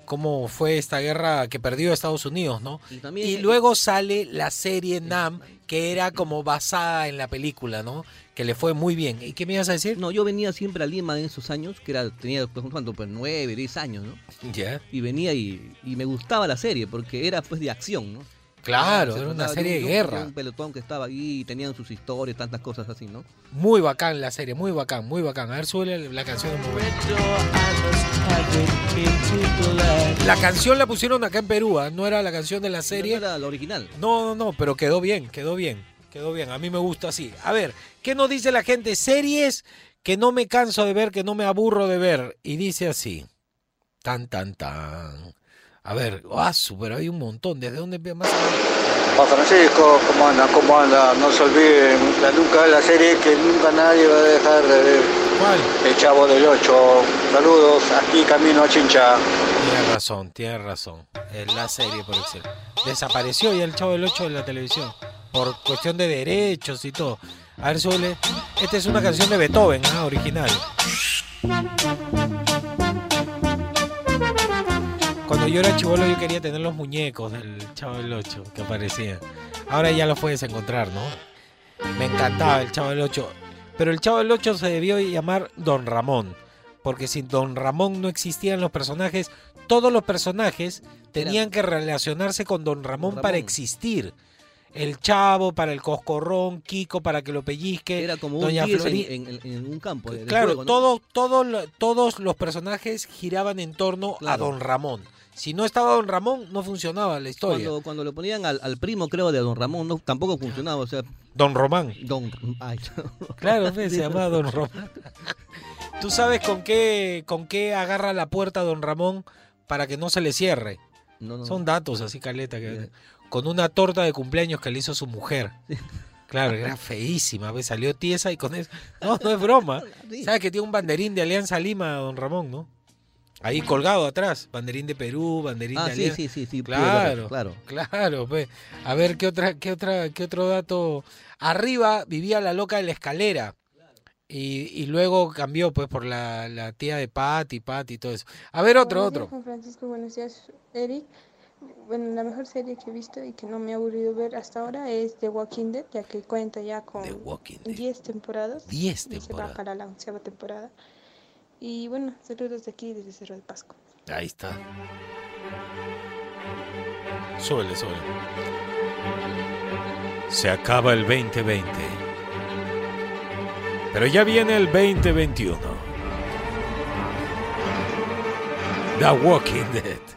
cómo fue esta guerra que perdió Estados Unidos, ¿no? Y también- Y luego sale la serie Nam, que era como basada en la película, ¿no? Que le fue muy bien. ¿Y qué me ibas a decir? No, yo venía siempre a Lima en esos años, que era, tenía, pues, ¿cuánto? Pues nueve, diez años, ¿no? Ya. Y venía y, y me gustaba la serie, porque era pues de acción, ¿no? Claro, era una serie de un- guerra. Un pelotón que estaba ahí y tenían sus historias, tantas cosas así, ¿no? Muy bacán la serie, muy bacán, muy bacán. A ver, sube la, la canción un momento. La canción la pusieron acá en Perú, ¿ah? no era la canción de la serie. No era la original. No, no, no, pero quedó bien, quedó bien, quedó bien. A mí me gusta así. A ver, ¿qué nos dice la gente? Series que no me canso de ver, que no me aburro de ver. Y dice así. Tan, tan, tan. A ver, ah, pero hay un montón. ¿Desde dónde más? Juan Francisco, ¿cómo anda? ¿Cómo anda? No se olviden, la nunca la serie que nunca nadie va a dejar de ver. ¿Cuál? El Chavo del 8. Saludos, aquí camino a Chincha. Tienes razón, tienes razón. Es la serie por excelencia. Desapareció ya el Chavo del 8 de la televisión. Por cuestión de derechos y todo. A ver, suele. Esta es una canción de Beethoven, ¿ah? original. Cuando yo era chivolo yo quería tener los muñecos del Chavo del 8 que aparecían. Ahora ya los puedes encontrar, ¿no? Me encantaba el Chavo del 8. Pero el Chavo del 8 se debió llamar Don Ramón. Porque sin Don Ramón no existían los personajes. Todos los personajes tenían que relacionarse con Don Ramón, para Ramón. existir. El Chavo para el coscorrón, Kiko para que lo pellizque, Era como un Doña 10 en, Flori- en- en- un campo. de- Claro, juego, ¿no? todo, todos los personajes giraban en torno a. Don Ramón. Si no estaba Don Ramón, no funcionaba la historia. Cuando, cuando lo ponían al, al primo, creo, de Don Ramón, no, tampoco funcionaba. O sea, Don Román. Don. Ay, Claro, fe, se llamaba Don Ramón. ¿Tú sabes con qué, con qué agarra la puerta Don Ramón para que no se le cierre? No, no. Son datos así, caleta. Que, con una torta de cumpleaños que le hizo su mujer. Claro, era feísima, ¿ves? salió tiesa y con eso. No, no es broma. ¿Sabes que tiene un banderín de Alianza Lima, Don Ramón, no? Ahí colgado atrás, banderín de Perú, banderín Ah, de sí, Alianza. sí, sí, sí, pude Claro, claro. claro, pues. A ver qué otra, qué otra, qué otro dato. Arriba vivía la loca de la escalera. Y, y luego cambió, pues, por la, la tía de Pat y Pat y todo eso. A ver, otro, Buenos días, otro. Juan Francisco, buenos días, Eric. Bueno, la mejor serie que he visto y que no me ha aburrido ver hasta ahora es The Walking Dead, ya que cuenta ya con 10 temporadas. 10 Y se va para la onceava temporada. Y bueno, saludos de aquí desde Cerro de Pasco. Ahí está. Súbele, súbele. Se acaba el 2020. Pero ya viene el 2021. The Walking Dead.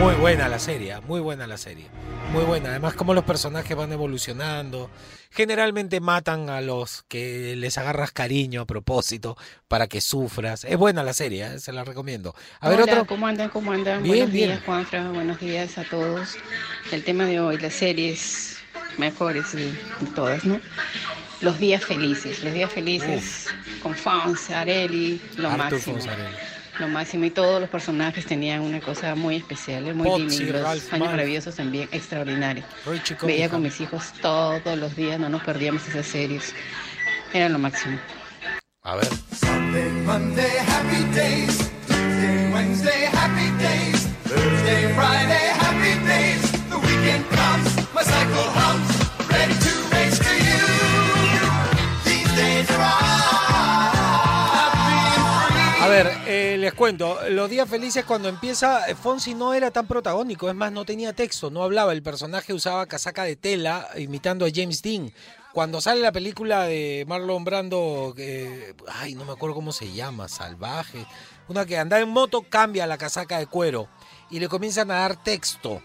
Muy buena la serie, muy buena la serie. Muy buena. Además, como los personajes van evolucionando. Generalmente matan a los que les agarras cariño a propósito para que sufras. Es buena la serie, ¿eh? se la recomiendo. A ver, otro. ¿cómo andan? ¿Cómo andan? Bien, buenos bien. días, Juanfra. Buenos días a todos. El tema de hoy, las series mejores de todas, ¿no? Los días felices. Los días felices con Fons, Areli, lo Arthur máximo. Fonzarelli. Lo máximo. Y todos los personajes tenían una cosa muy especial, muy Potsy, linda. Ralph años maravillosos también, extraordinarios. Veía con mis hijos todos los días, no nos perdíamos esas series. Era lo máximo. A ver. Sunday, Monday, happy days. Tuesday, Wednesday, happy days. Thursday, Friday, happy days. The weekend comes, my cycle cuento, los días felices cuando empieza, eh, Fonsi no era tan protagónico, es más, no tenía texto, no hablaba, el personaje usaba casaca de tela imitando a James Dean. Cuando sale la película de Marlon Brando, ay, no me acuerdo cómo se llama, Salvaje, una que anda en moto, cambia la casaca de cuero y le comienzan a dar texto.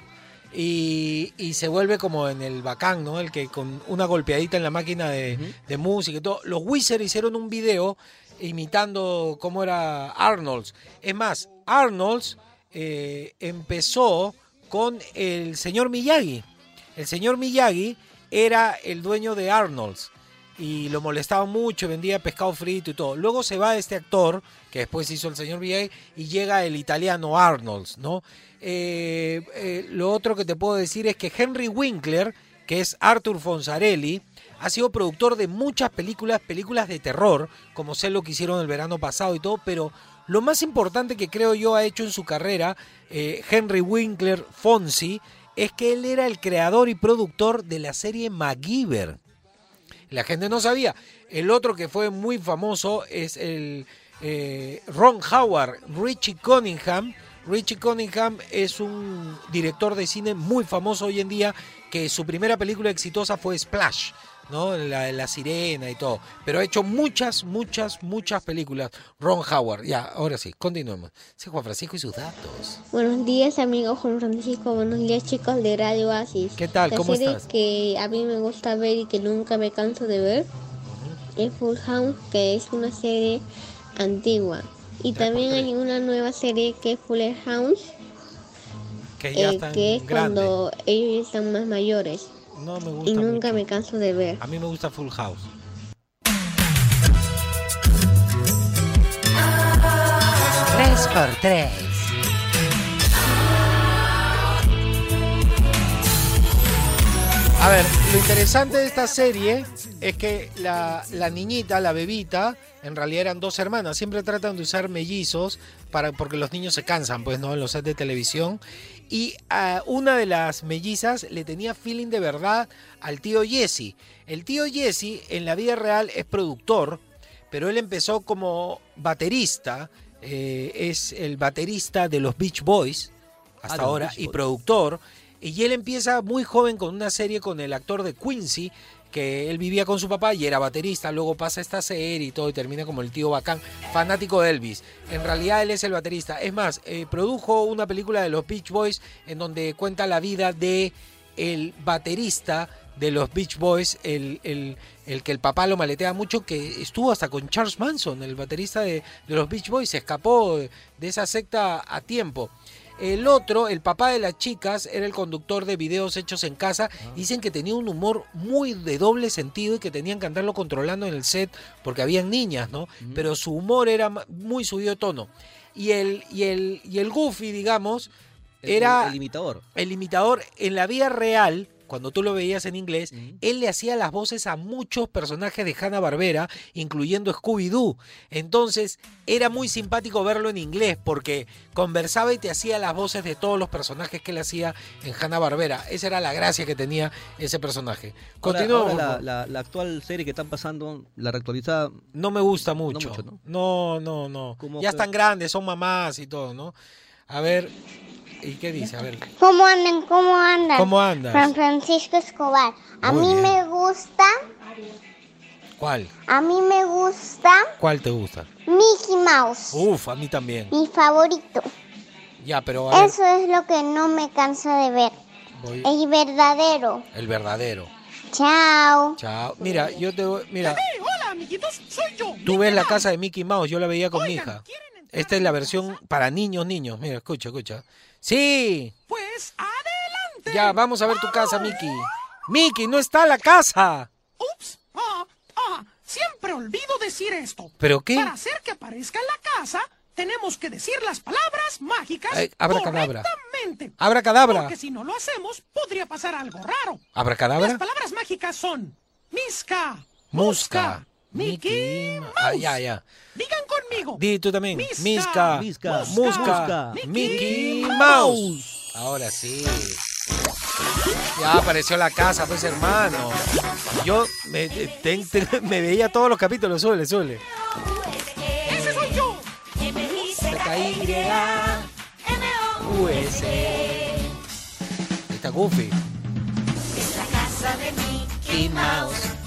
Y, y se vuelve como en el bacán, ¿no? El que con una golpeadita en la máquina de, de música y todo. Los Wizards hicieron un video imitando cómo era Arnold's. Es más, Arnold's eh, empezó con el señor Miyagi. El señor Miyagi era el dueño de Arnold's y lo molestaba mucho, vendía pescado frito y todo. Luego se va este actor, que después hizo el señor Miyagi, y llega el italiano Arnold's, ¿no? Eh, eh, lo otro que te puedo decir es que Henry Winkler, que es Arthur Fonzarelli, ha sido productor de muchas películas, películas de terror, como sé lo que hicieron el verano pasado y todo, pero lo más importante que creo yo ha hecho en su carrera eh, Henry Winkler Fonsi es que él era el creador y productor de la serie MacGyver. La gente no sabía. El otro que fue muy famoso es el eh, Ron Howard, Richie Cunningham. Richie Cunningham es un director de cine muy famoso hoy en día que su primera película exitosa fue Splash. ¿No? La, la sirena y todo. Pero ha hecho muchas, muchas, muchas películas. Ron Howard. Ya, ahora sí, continuemos. Sí, Juan Francisco y sus datos. Buenos días, amigo Juan Francisco. Buenos días, chicos de Radio Oasis. ¿Qué tal? La ¿Cómo serie estás? que a mí me gusta ver y que nunca me canso de ver es Full House, que es una serie antigua. Y también hay una nueva serie que es Fuller House, Que ya eh, están que es grandes. cuando ellos están más mayores. No me gusta Y nunca mucho. me canso de ver. A mí me gusta Full House. Tres por tres. A ver, lo interesante de esta serie es que la, la niñita, la bebita, en realidad eran dos hermanas. Siempre tratan de usar mellizos para, porque los niños se cansan, pues, ¿no? En los sets de televisión. Y a una de las mellizas le tenía feeling de verdad al tío Jesse. El tío Jesse en la vida real es productor, pero él empezó como baterista. eh, es el baterista de los Beach Boys hasta Ah, ahora Beach y Boys. productor. Y él empieza muy joven con una serie con el actor de Quincy, que él vivía con su papá y era baterista. Luego pasa esta serie y todo y termina como el tío bacán, fanático de Elvis. En realidad él es el baterista. Es más, eh, produjo una película de los Beach Boys en donde cuenta la vida de el baterista de los Beach Boys, el, el- el que el papá lo maletea mucho, que estuvo hasta con Charles Manson, el baterista de, de los Beach Boys, se escapó de, de esa secta a tiempo. El otro, el papá de las chicas, era el conductor de videos hechos en casa. Dicen que tenía un humor muy de doble sentido y que tenían que andarlo controlando en el set porque habían niñas, ¿no? Pero su humor era muy subido de tono. Y el, y el, y el Goofy, digamos, El- era el imitador. el imitador en la vida real, cuando tú lo veías en inglés, él le hacía las voces a muchos personajes de Hanna Barbera, incluyendo Scooby-Doo. Entonces, era muy simpático verlo en inglés porque conversaba y te hacía las voces de todos los personajes que él hacía en Hanna Barbera. Esa era la gracia que tenía ese personaje. Continuamos. la, favor. la- la actual serie que están pasando, la reactualizada. No me gusta mucho. mucho, ¿no? No, no, Ya que- están grandes, son mamás y todo, ¿no? A ver, ¿y qué dice? A ver. ¿Cómo andan? ¿Cómo andan? ¿Cómo andas? Juan Francisco Escobar. A Muy mí bien. me gusta, ¿Cuál? a mí me gusta ¿Cuál te gusta? Mickey Mouse. Uf, a mí también. Mi favorito. Ya, pero a ver, Eso es lo que no me cansa de ver. voy- El verdadero. el verdadero. Chao. Chao. Mira, yo te voy- mira, Hola, amiguitos, soy yo. tú ves la casa de Mickey Mouse, yo la veía con mi hija. Esta es la versión para niños, niños. Mira, escucha, escucha. Sí. Pues adelante. Ya, vamos a ver tu casa, Mickey. Mickey, no está la casa. Ups. Ah, ah, siempre olvido decir esto. ¿Pero qué? Para hacer que aparezca en la casa, tenemos que decir las palabras mágicas Ay, abracadabra. correctamente. Abracadabra. Porque si no lo hacemos, podría pasar algo raro. ¿Abracadabra? Las palabras mágicas son Misca, Musca. Mickey Ah, ya, ya. Digan conmigo. Di tú también. Misca. Misca. Musca. Mickey Mouse. Ahora sí. Ya apareció la casa, pues hermano. Yo me, te- te- me veía todos los capítulos, suele, suele. Ese soy yo. US. Está Goofy. Mickey Mouse. En la casa.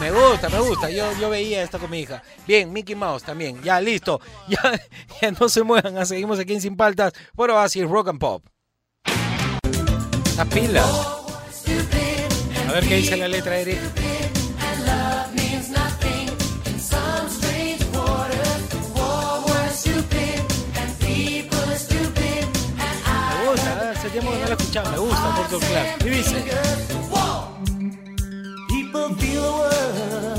Me gusta, me gusta. Yo, yo veía esto con mi hija. Bien, Mickey Mouse también. Ya, listo. Ya, ya no se muevan. ah, Seguimos aquí en Sin Paltas. Por Oasis Rock and Pop. Las pilas. A ver qué dice la letra, Eric. Me gusta, ¿eh? hace tiempo no la escuchaba. Me gusta, Clark. Y dice.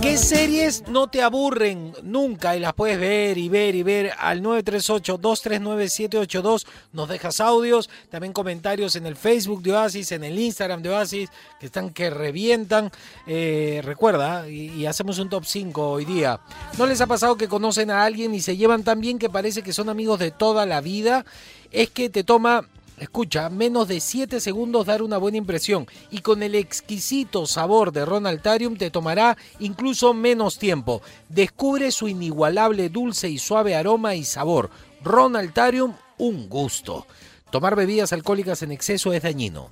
¿Qué series no te aburren nunca y las puedes ver y ver y ver al 938-239-782? Nos dejas audios, también comentarios en el Facebook de Oasis, en el Instagram de Oasis, que están que revientan. Eh, recuerda, y, y hacemos un top 5 hoy día. ¿No les ha pasado que conocen a alguien y se llevan tan bien que parece que son amigos de toda la vida? Es que te toma Escucha, menos de 7 segundos dar una buena impresión y con el exquisito sabor de Ronaltarium te tomará incluso menos tiempo. Descubre su inigualable dulce y suave aroma y sabor. Ronaltarium, un gusto. Tomar bebidas alcohólicas en exceso es dañino.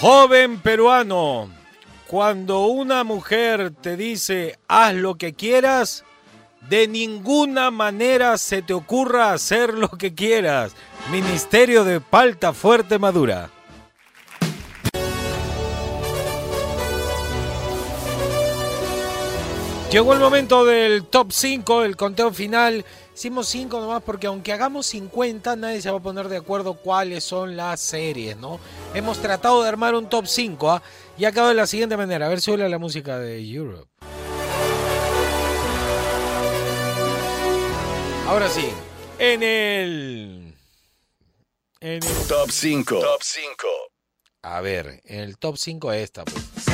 Joven peruano, cuando una mujer te dice haz lo que quieras, de ninguna manera se te ocurra hacer lo que quieras. Ministerio de Palta Fuerte Madura. Llegó el momento del top 5, el conteo final. Hicimos 5 nomás porque aunque hagamos 50, nadie se va a poner de acuerdo cuáles son las series, ¿no? Hemos tratado de armar un top 5 ¿ah? y ha quedado de la siguiente manera. A ver si huele la música de Europe. Ahora sí, en el... En el... Top 5. Top 5. A ver, en el top 5 esta. Pues.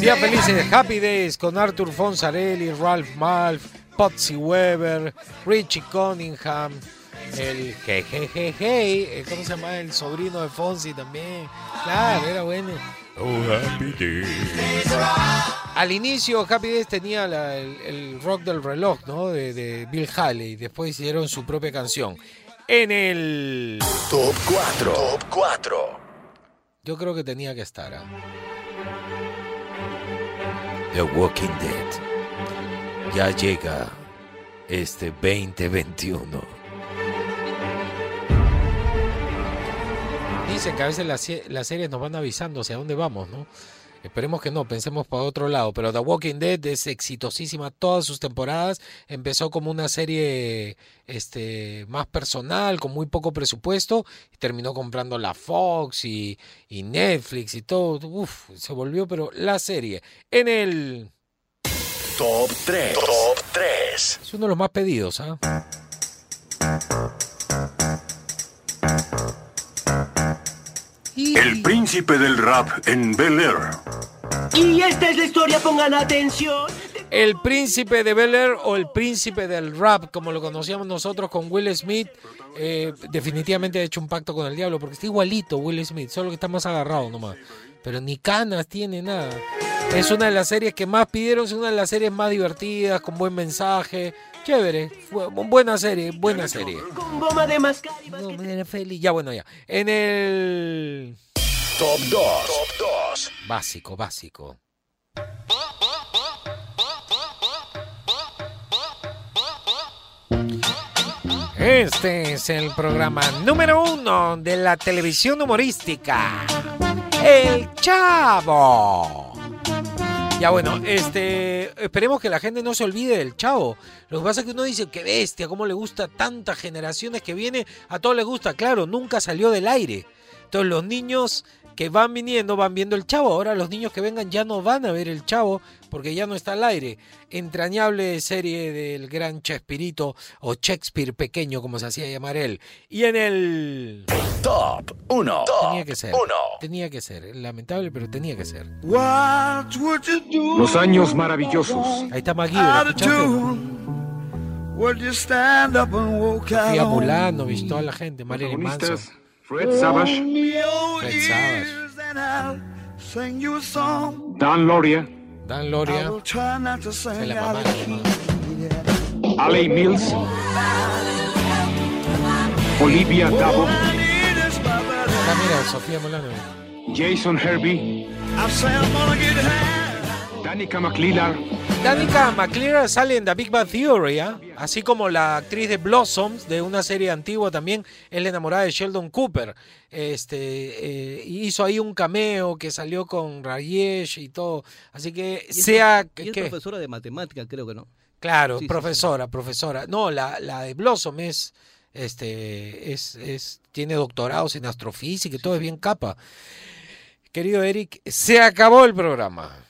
Días felices, Happy Days con Arthur Fonsarelli, Ralph Malf, Potsy Weber, Richie Cunningham, el Jejejeje, ¿cómo se llama? El sobrino de Fonsi también. Claro, era bueno. Oh, Happy Days. Al inicio, Happy Days tenía la- el, el rock del reloj, ¿no? De, de Bill Haley. Después hicieron su propia canción. En el. Top 4. Top 4. Yo creo que tenía que estar. ¿ah? The Walking Dead. Ya llega este 2021. Dicen que a veces las, se- las series nos van avisando hacia dónde vamos, ¿no? Esperemos que no, pensemos para otro lado. Pero The Walking Dead es exitosísima todas sus temporadas. Empezó como una serie este, más personal, con muy poco presupuesto. Y terminó comprando la Fox y, y Netflix y todo. Uf, se volvió, pero la serie. En el. Top 3. Top 3. Es uno de los más pedidos, ¿ah? El príncipe del rap en Bel Air. Y esta es la historia, pongan atención. El príncipe de Bel Air o el príncipe del rap, como lo conocíamos nosotros con Will Smith, eh, definitivamente ha hecho un pacto con el diablo, porque está igualito Will Smith, solo que está más agarrado nomás. Pero ni canas tiene nada. Es una de las series que más pidieron, es una de las series más divertidas, con buen mensaje. Chévere, buena serie, buena serie. Con de no. Ya, bueno, ya. En el. Top 2. Top 2. Básico, básico. Este es el programa número uno de la televisión humorística. El Chavo. Ya bueno, este, esperemos que la gente no se olvide del Chavo. Lo que pasa es que uno dice, qué bestia, cómo le gusta tantas generaciones que viene, a todos les gusta, claro, nunca salió del aire. Entonces los niños que van viniendo van viendo el Chavo. Ahora los niños que vengan ya no van a ver el Chavo porque ya no está al aire. Entrañable serie del gran Chespirito o Shakespeare pequeño como se hacía llamar él. Y en el Top 1. tenía que ser. Tenía que ser. Lamentable, pero tenía que ser. Los años maravillosos. Ahí está Magui, Sofía Mulano, visto toda la gente, Marilyn Manson. Protagonistas, Fred Savage, Fred Savage, and I'll sing you a song. Dan Loria, Dan I Loria, will try not to se sing la out mamá, of key. Alec Mills, Olivia Dabo, Ah, mira, Sofía Mulano. Jason Herbie, I say I'm gonna get high. Danica McLeod, Danica McClure sale en The Big Bang Theory, ¿ah? así como la actriz de Blossoms, de una serie antigua también, es la enamorada de Sheldon Cooper. Este, eh, hizo ahí un cameo que salió con Rayesh y todo. Así que Y sea... y es profesora de matemática, creo que no. Claro, Sí, sí, profesora, profesora. No, la, la de Blossom es, este, es, es, tiene doctorados en astrofísica y todo, es bien capa. Querido Eric, se acabó el programa.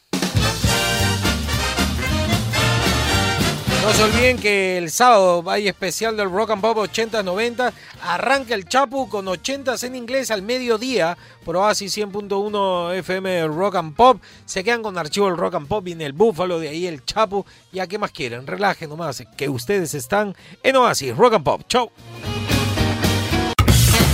No se olviden que el sábado hay especial del Rock and Pop 80-90. Arranca el Chapu con 80s en inglés al mediodía por Oasis 100.1 FM Rock and Pop. Se quedan con archivo el Rock and Pop, viene el Búfalo, de ahí el Chapu. Ya, ¿qué más quieren? Relajen nomás, que ustedes están en Oasis Rock and Pop. Chau.